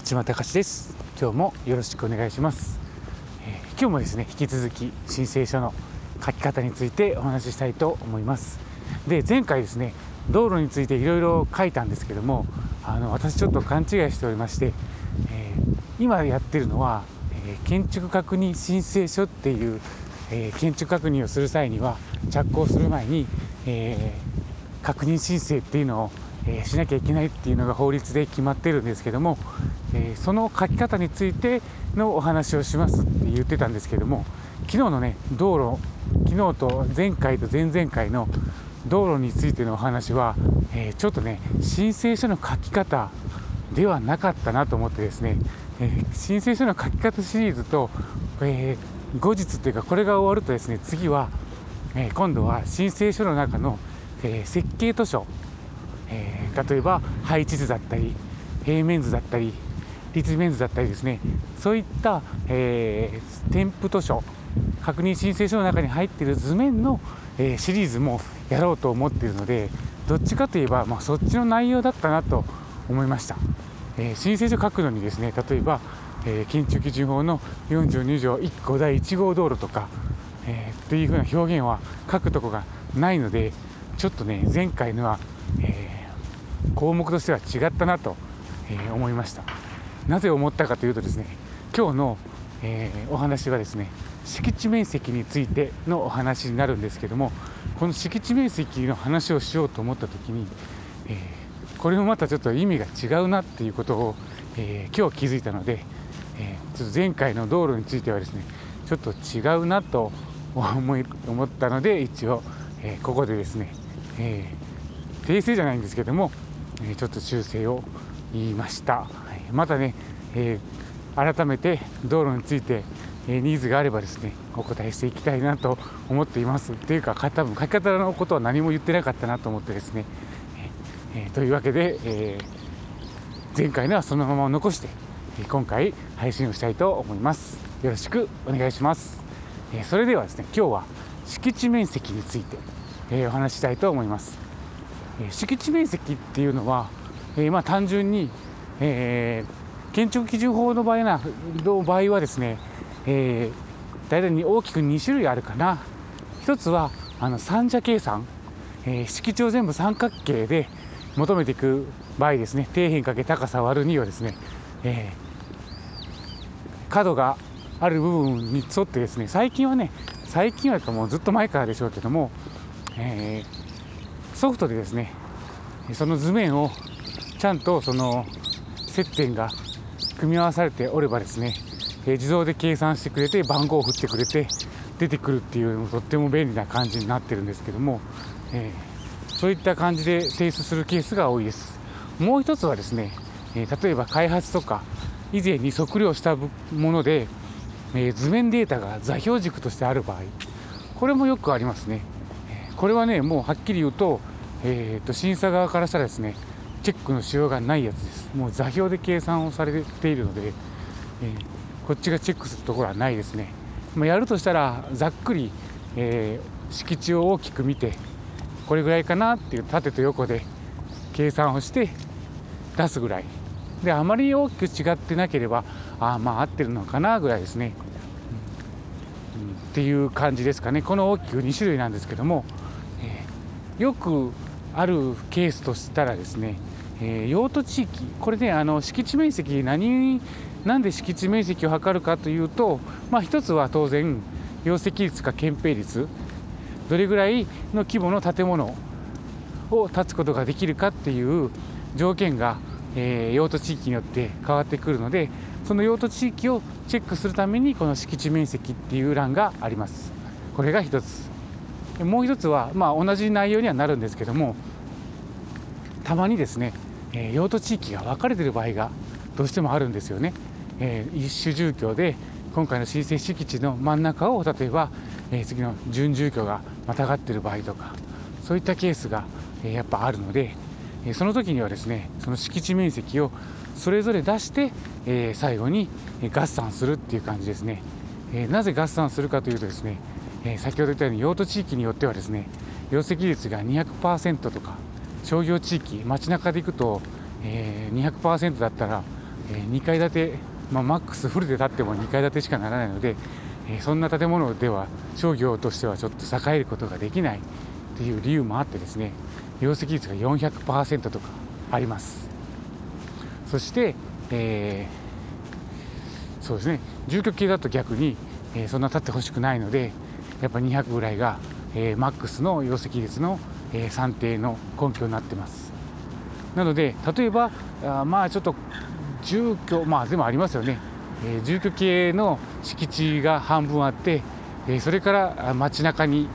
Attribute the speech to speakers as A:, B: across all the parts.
A: 立間隆です。今日もよろしくお願いします、えー、今日もですね引き続き申請書の書き方についてお話ししたいと思います。で前回ですね道路についていろいろ書いたんですけどもあの私ちょっと勘違いしておりまして、えー、今やってるのは、えー、建築確認申請書っていう、え建築確認をする際には着工する前に、え確認申請っていうのをえ、しなきゃいけないっていうのが法律で決まってるんですけども、え、その書き方についてのお話をしますって言ってたんですけども昨日のね道路昨日と前回と前々回の道路についてのお話は、え、ちょっとね申請書の書き方ではなかったなと思ってですね、え申請書の書き方シリーズと、え後日っていうかこれが終わるとですね次は、え今度は申請書の中の、え設計図書え、例えば配置図だったり平面図だったり立面図だったりですね。そういった、えー、添付図書確認申請書の中に入っている図面の、えー、シリーズもやろうと思っているのでどっちかといえば、まあ、そっちの内容だったなと思いました、えー、申請書書くのにですね例えば、え建築基準法の42条1項第1号道路とか、えー、というふうな表現は書くとこがないのでちょっとね前回のは、項目としては違ったなと、えー、思いました。なぜ思ったかというとですね今日の、えー、お話はですね敷地面積についてのお話になるんですけどもこの敷地面積の話をしようと思った時に、えー、これもまたちょっと意味が違うなっていうことを、え今日気づいたので、えちょっと前回の道路についてはですねちょっと違うなと思い思ったので一応、えここでですね、え訂正じゃないんですけどもえちょっと修正を言いました。またね、えー、改めて道路について、え、ニーズがあればですねお答えしていきたいなと思っています。っていうか多分書き方のことは何も言ってなかったなと思ってですね、えー、というわけで、え前回のはそのまま残して今回配信をしたいと思います。よろしくお願いします、えそれではですね今日は敷地面積について、えお話ししたいと思います。敷地面積っていうのは、えー、まあ単純に、えー、建築基準法の場合なの場合はですね、えー、大体に大きく2種類あるかな。一つはあの三者計算、えー、敷地を全部三角形で求めていく場合ですね。底辺かけ高さ割る2をですね、えー、角がある部分に沿ってですね最近はね最近はもうずっと前からでしょうけども、えー、ソフトでですねその図面をちゃんとその接点が組み合わされておればですね、え自動で計算してくれて番号を振ってくれて出てくるっていうとっても便利な感じになってるんですけども、えー、そういった感じで提出するケースが多いです。もう一つはですね、え、例えば開発とか以前に測量したもので、え、図面データが座標軸としてある場合これもよくありますね。これはねもうはっきり言うとえーと、審査側からしたらですねチェックのしようがないやつです。もう座標で計算をされているので、えー、こっちがチェックするところはないですね、まあ、やるとしたらざっくり、えー、敷地を大きく見てこれぐらいかなっていう縦と横で計算をして出すぐらい。であまり大きく違ってなければああまあ合ってるのかなぐらいですね、うん、っていう感じですかね。この大きく2種類なんですけども、えー、よくあるケースとしたらですね、えー、用途地域これねあの敷地面積何なんで敷地面積を測るかというと、まあ、一つは当然容積率か建蔽率どれぐらいの規模の建物を建つことができるかっていう条件が、えー、用途地域によって変わってくるのでその用途地域をチェックするためにこの敷地面積っていう欄があります。これが一つ。もう一つは、まあ、同じ内容にはなるんですけどもたまにですね、えー、用途地域が分かれている場合がどうしてもあるんですよね。えー、一種住居で今回の申請敷地の真ん中を例えば、えー、次の準住居がまたがっている場合とかそういったケースが、えー、やっぱあるので、えその時にはですねその敷地面積をそれぞれ出して、え最後に合算するっていう感じですね。えなぜ合算するかというとですねえ、先ほど言ったように用途地域によってはですね容積率が200%とか商業地域街中で行くと、え、200%だったら、え、2階建て、まあ、マックスフルで建っても2階建てしかならないので、え、そんな建物では商業としてはちょっと栄えることができないっていう理由もあってですね容積率が400%とかあります。そして、えー、そうですね住居系だと逆に、えー、そんな立ってほしくないのでやっぱ200ぐらいが、えー、マックスの容積率の、えー、算定の根拠になってます。なので例えばあまあちょっと住居まあでもありますよね、えー、住居系の敷地が半分あって、えー、それから街中に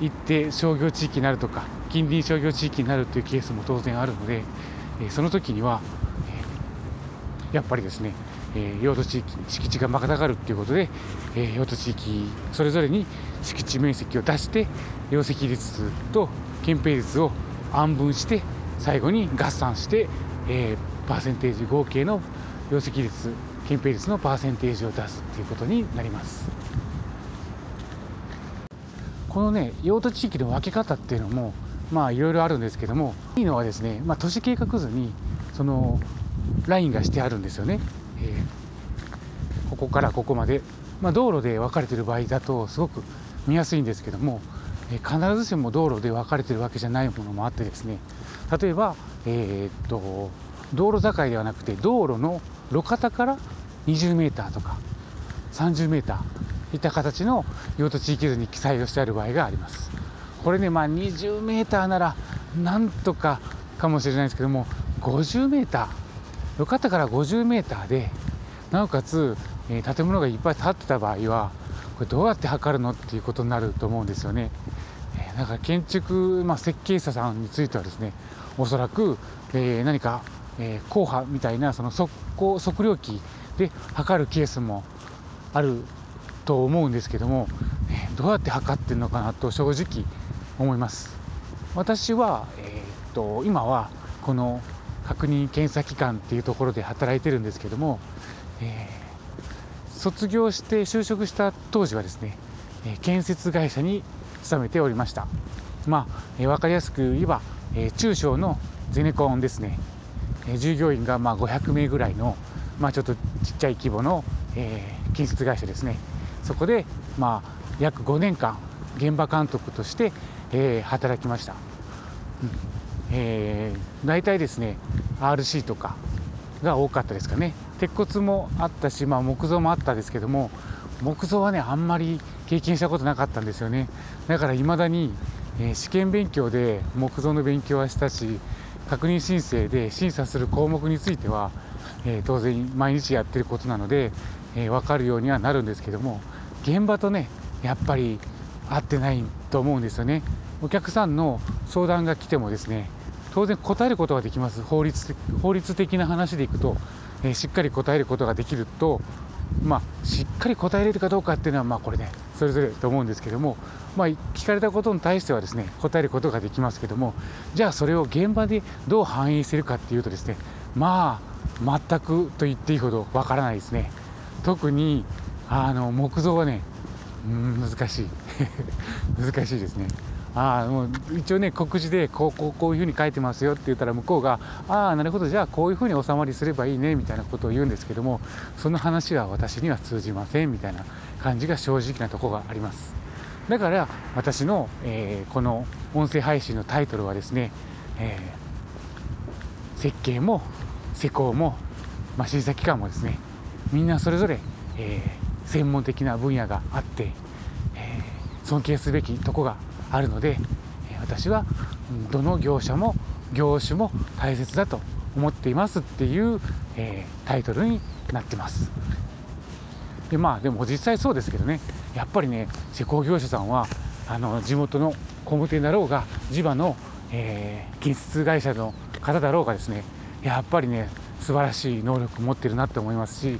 A: 行って商業地域になるとか近隣商業地域になるというケースも当然あるので、えその時には、えやっぱりですね、え用途地域敷地がまたがるっていうことで、え用途地域それぞれに敷地面積を出して容積率と憲兵率を安分して最後に合算して、えー、パーセンテージ合計の容積率憲兵率のパーセンテージを出すっていうことになります。このね用途地域の分け方っていうのもまあいろいろあるんですけどもいいのはですね、まあ、都市計画図にそのラインがしてあるんですよね、えー、ここからここまで、まあ、道路で分かれてる場合だとすごく見やすいんですけども、えー、必ずしも道路で分かれてるわけじゃないものもあってですね例えば、えー、っと道路境ではなくて道路の路肩から20メーターとか30メーターいった形の用途地域図に記載をしてある場合があります。これね、まあ、20メーターならなんとかかもしれないですけども50メーーよかったから50メーターでなおかつ、えー、建物がいっぱい建ってた場合はこれどうやって測るのっていうことになると思うんですよね。えー、だから建築、まあ、設計者さんについてはですねおそらく、えー、何か、えー、硬派みたいなその測測量機で測るケースもあると思うんですけどもえどうやって測ってるのかなと正直思います私は、えー、っと今はこの確認検査機関っていうところで働いてるんですけども、えー、卒業して就職した当時はですねえ建設会社に勤めておりました。まあ、えー、分かりやすく言えば、え、中小のゼネコンですね、え、従業員がま500名ぐらいの、まあ、ちょっとちっちゃい規模の、え、建設会社ですね。そこで、まあ、約5年間現場監督として、え、働きました、うん。えー、大体ですね RC とかが多かったですかね。鉄骨もあったし、まあ、木造もあったですけども木造はねあんまり経験したことなかったんですよね。だからいまだに、えー、試験勉強で木造の勉強はしたし確認申請で審査する項目については、えー、当然毎日やってることなので、えー、分かるようにはなるんですけども現場とねやっぱり合ってないと思うんですよね。お客さんの相談が来てもですね当然答えることができます。法律法律的な話でいくと、えー、しっかり答えることができるとまあ、しっかり答えれるかどうかっていうのは、まあ、これねそれぞれと思うんですけども、まあ、聞かれたことに対してはですね答えることができますけどもじゃあそれを現場でどう反映するかっていうとですねまあ全くと言っていいほどわからないですね。特にあの木造はねうん難しい。難しいですね。あもう一応ね告示でこうこうこういうふうに書いてますよって言ったら向こうがああなるほどじゃあこういうふうに収まりすればいいねみたいなことを言うんですけどもその話は私には通じませんみたいな感じが正直なとこがあります。だから私の、えー、この音声配信のタイトルはですね、えー、設計も施工も、まあ、審査機関もですねみんなそれぞれ、えー専門的な分野があって、えー、尊敬すべきとこがあるので私はどの業者も業種も大切だと思っていますっていう、えー、タイトルになってます。でまあでも実際そうですけどねやっぱりね施工業者さんはあの地元の工務店だろうが地場の、えー、建設会社の方だろうがですねやっぱりね素晴らしい能力持ってるなって思いますし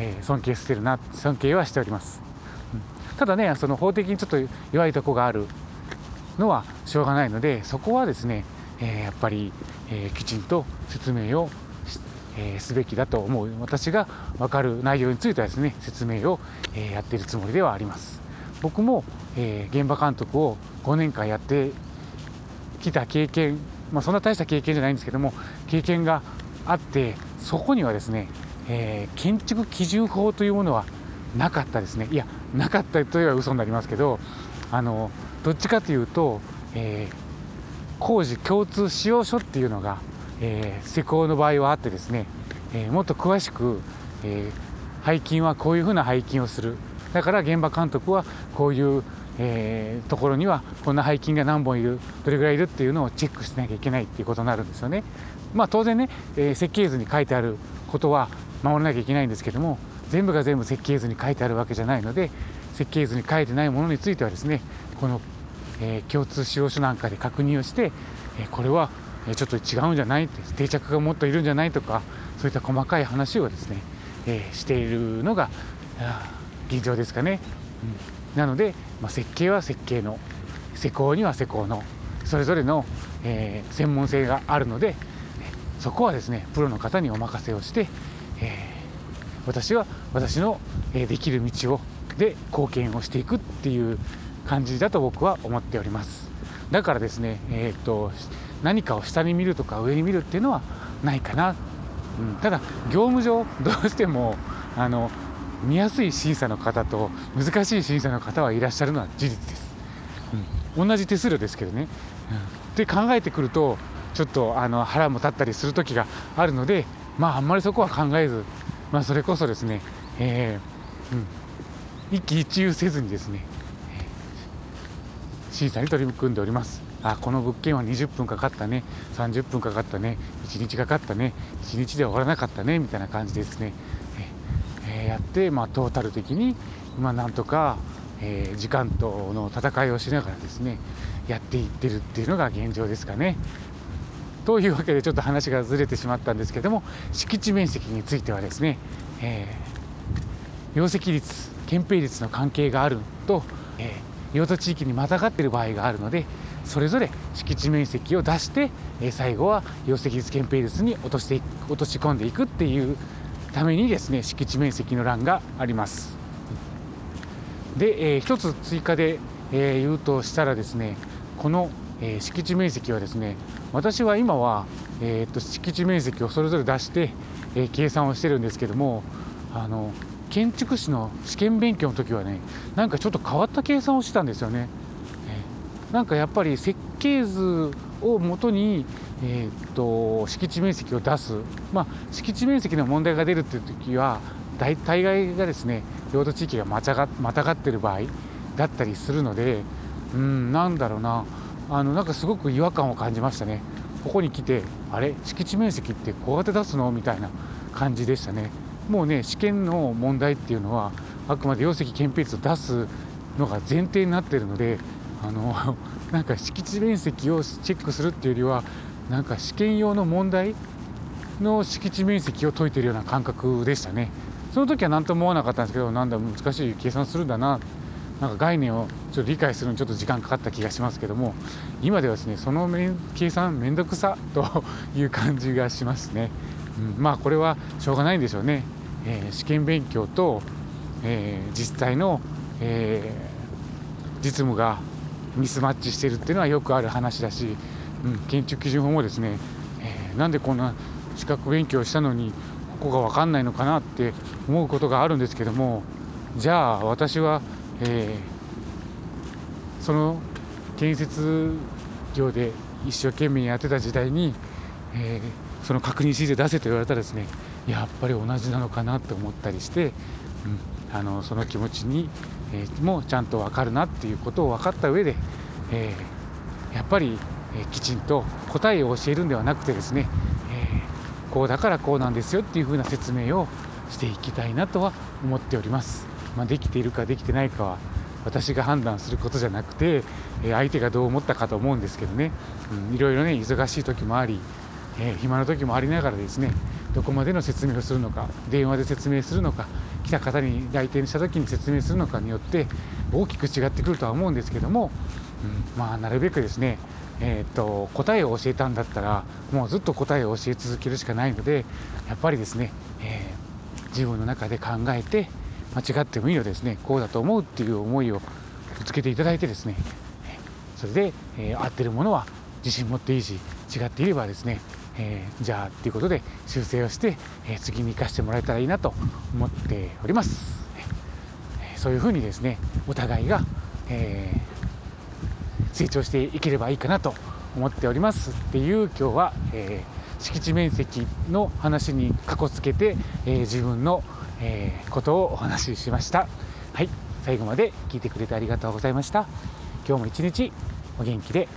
A: えー、尊敬してるな尊敬はしております、うん、ただねその法的にちょっと弱いとこがあるのはしょうがないのでそこはですね、えー、やっぱり、えー、きちんと説明をえー、すべきだと思う。私が分かる内容についてはですね説明を、えー、やっているつもりではあります。僕も、えー、現場監督を5年間やってきた経験、まあ、そんな大した経験じゃないんですけども経験があってそこにはですねえー、建築基準法というものはなかったですね。いやなかったといえば嘘になりますけどあのどっちかというと、えー、工事共通使用書っていうのが、えー、施工の場合はあってですね、えー、もっと詳しく、えー、背筋はこういうふうな背筋をするだから現場監督はこういう、えー、ところにはこんな背筋が何本いるどれぐらいいるっていうのをチェックしなきゃいけないっていうことになるんですよね。まあ、当然ね、えー、設計図に書いてあることは守らなきゃいけないんですけども全部が全部設計図に書いてあるわけじゃないので設計図に書いてないものについてはですねこの、えー、共通使用書なんかで確認をして、えこれはちょっと違うんじゃないって定着がもっといるんじゃないとかそういった細かい話をですね、えしているのが現状ですかね。うん、なので、まあ、設計は設計の施工には施工のそれぞれの、えー、専門性があるのでそこはですねプロの方にお任せをして、えー、私は私の、えできる道をで貢献をしていくっていう感じだと僕は思っております。だからですね、えーと、何かを下に見るとか上に見るっていうのはないかな、うん、ただ業務上どうしてもあの見やすい審査の方と難しい審査の方はいらっしゃるのは事実です、うん、同じ手数料ですけどね、うん、って考えてくるとちょっとあの腹も立ったりする時があるのでまああんまりそこは考えず、まあ、それこそですね、えーうん、一喜一憂せずにですね審査に取り組んでおります。あこの物件は20分かかったね。30分かかったね。1日かかったね。1日で終わらなかったね。みたいな感じですね。えやって、まあ、トータル的に、ま、なんとか、え、時間との戦いをしながらですねやっていってるっていうのが現状ですかね。というわけでちょっと話がずれてしまったんですけども敷地面積についてはですね、えー、容積率憲兵率の関係があると、えー、用途地域にまたがっている場合があるのでそれぞれ敷地面積を出して、えー、最後は容積率憲兵率に落として落とし込んでいくっていうためにですね敷地面積の欄があります。で、えー、一つ追加で、えー、言うとしたらですねこの、えー、敷地面積はですね私は今は、えー、と敷地面積をそれぞれ出して、えー、計算をしてるんですけどもあの建築士の試験勉強の時はねなんかちょっと変わった計算をしてたんですよね、えー、なんかやっぱり設計図をもとに、えー、っと敷地面積を出す、まあ、敷地面積の問題が出るっていう時は大大概がですね領土地域がまたがまたがってる場合だったりするのでうんなんだろうな。あのなんかすごく違和感を感じましたね。ここに来てあれ？敷地面積ってこうやって出すの？みたいな感じでしたね。もうね試験の問題っていうのはあくまで容積憲兵率を出すのが前提になってるのであの なんか敷地面積をチェックするっていうよりはなんか試験用の問題の敷地面積を解いてるような感覚でしたね。その時は何とも思わなかったんですけどなんだ難しい計算するんだななんか概念をちょっと理解するのにちょっと時間かかった気がしますけども今ではですねその計算めんどくさという感じがしますね、うん、まあこれはしょうがないんでしょうね、えー、試験勉強と、えー、実際の、えー、実務がミスマッチしてるっていうのはよくある話だし、うん、建築基準法もですね、えー、なんでこんな資格勉強したのにここが分かんないのかなって思うことがあるんですけどもじゃあ私は、えー、その建設業で一生懸命やってた時代に、えー、その確認シート出せと言われたらですねやっぱり同じなのかなって思ったりして、うん、あのその気持ちにえー、もちゃんと分かるなっていうことを分かった上で、えー、やっぱり、えー、きちんと答えを教えるんではなくてですね、えこうだからこうなんですよっていうふうな説明をしていきたいなとは思っております。まあ、できているかできてないかは私が判断することじゃなくて、え相手がどう思ったかと思うんですけどね、うん、いろいろね忙しい時もあり、え暇な時もありながらですねどこまでの説明をするのか電話で説明するのか来た方に来店した時に説明するのかによって大きく違ってくるとは思うんですけども、うん、まあなるべくですねえーと、答えを教えたんだったらもうずっと答えを教え続けるしかないのでやっぱりですね、えー、自分の中で考えて間違ってもいいのですねこうだと思うっていう思いをぶつけていただいてですねそれで、えー、合ってるものは自信持っていいし違っていればですね、えー、じゃあっていうことで修正をして、えー、次に生かしてもらえたらいいなと思っております、えー、そういうふうにですねお互いが、え成長していければいいかなと思っておりますっていう今日は、え敷地面積の話にかこつけて、え自分の、えことをお話ししました。はい最後まで聞いてくれてありがとうございました。今日も一日お元気で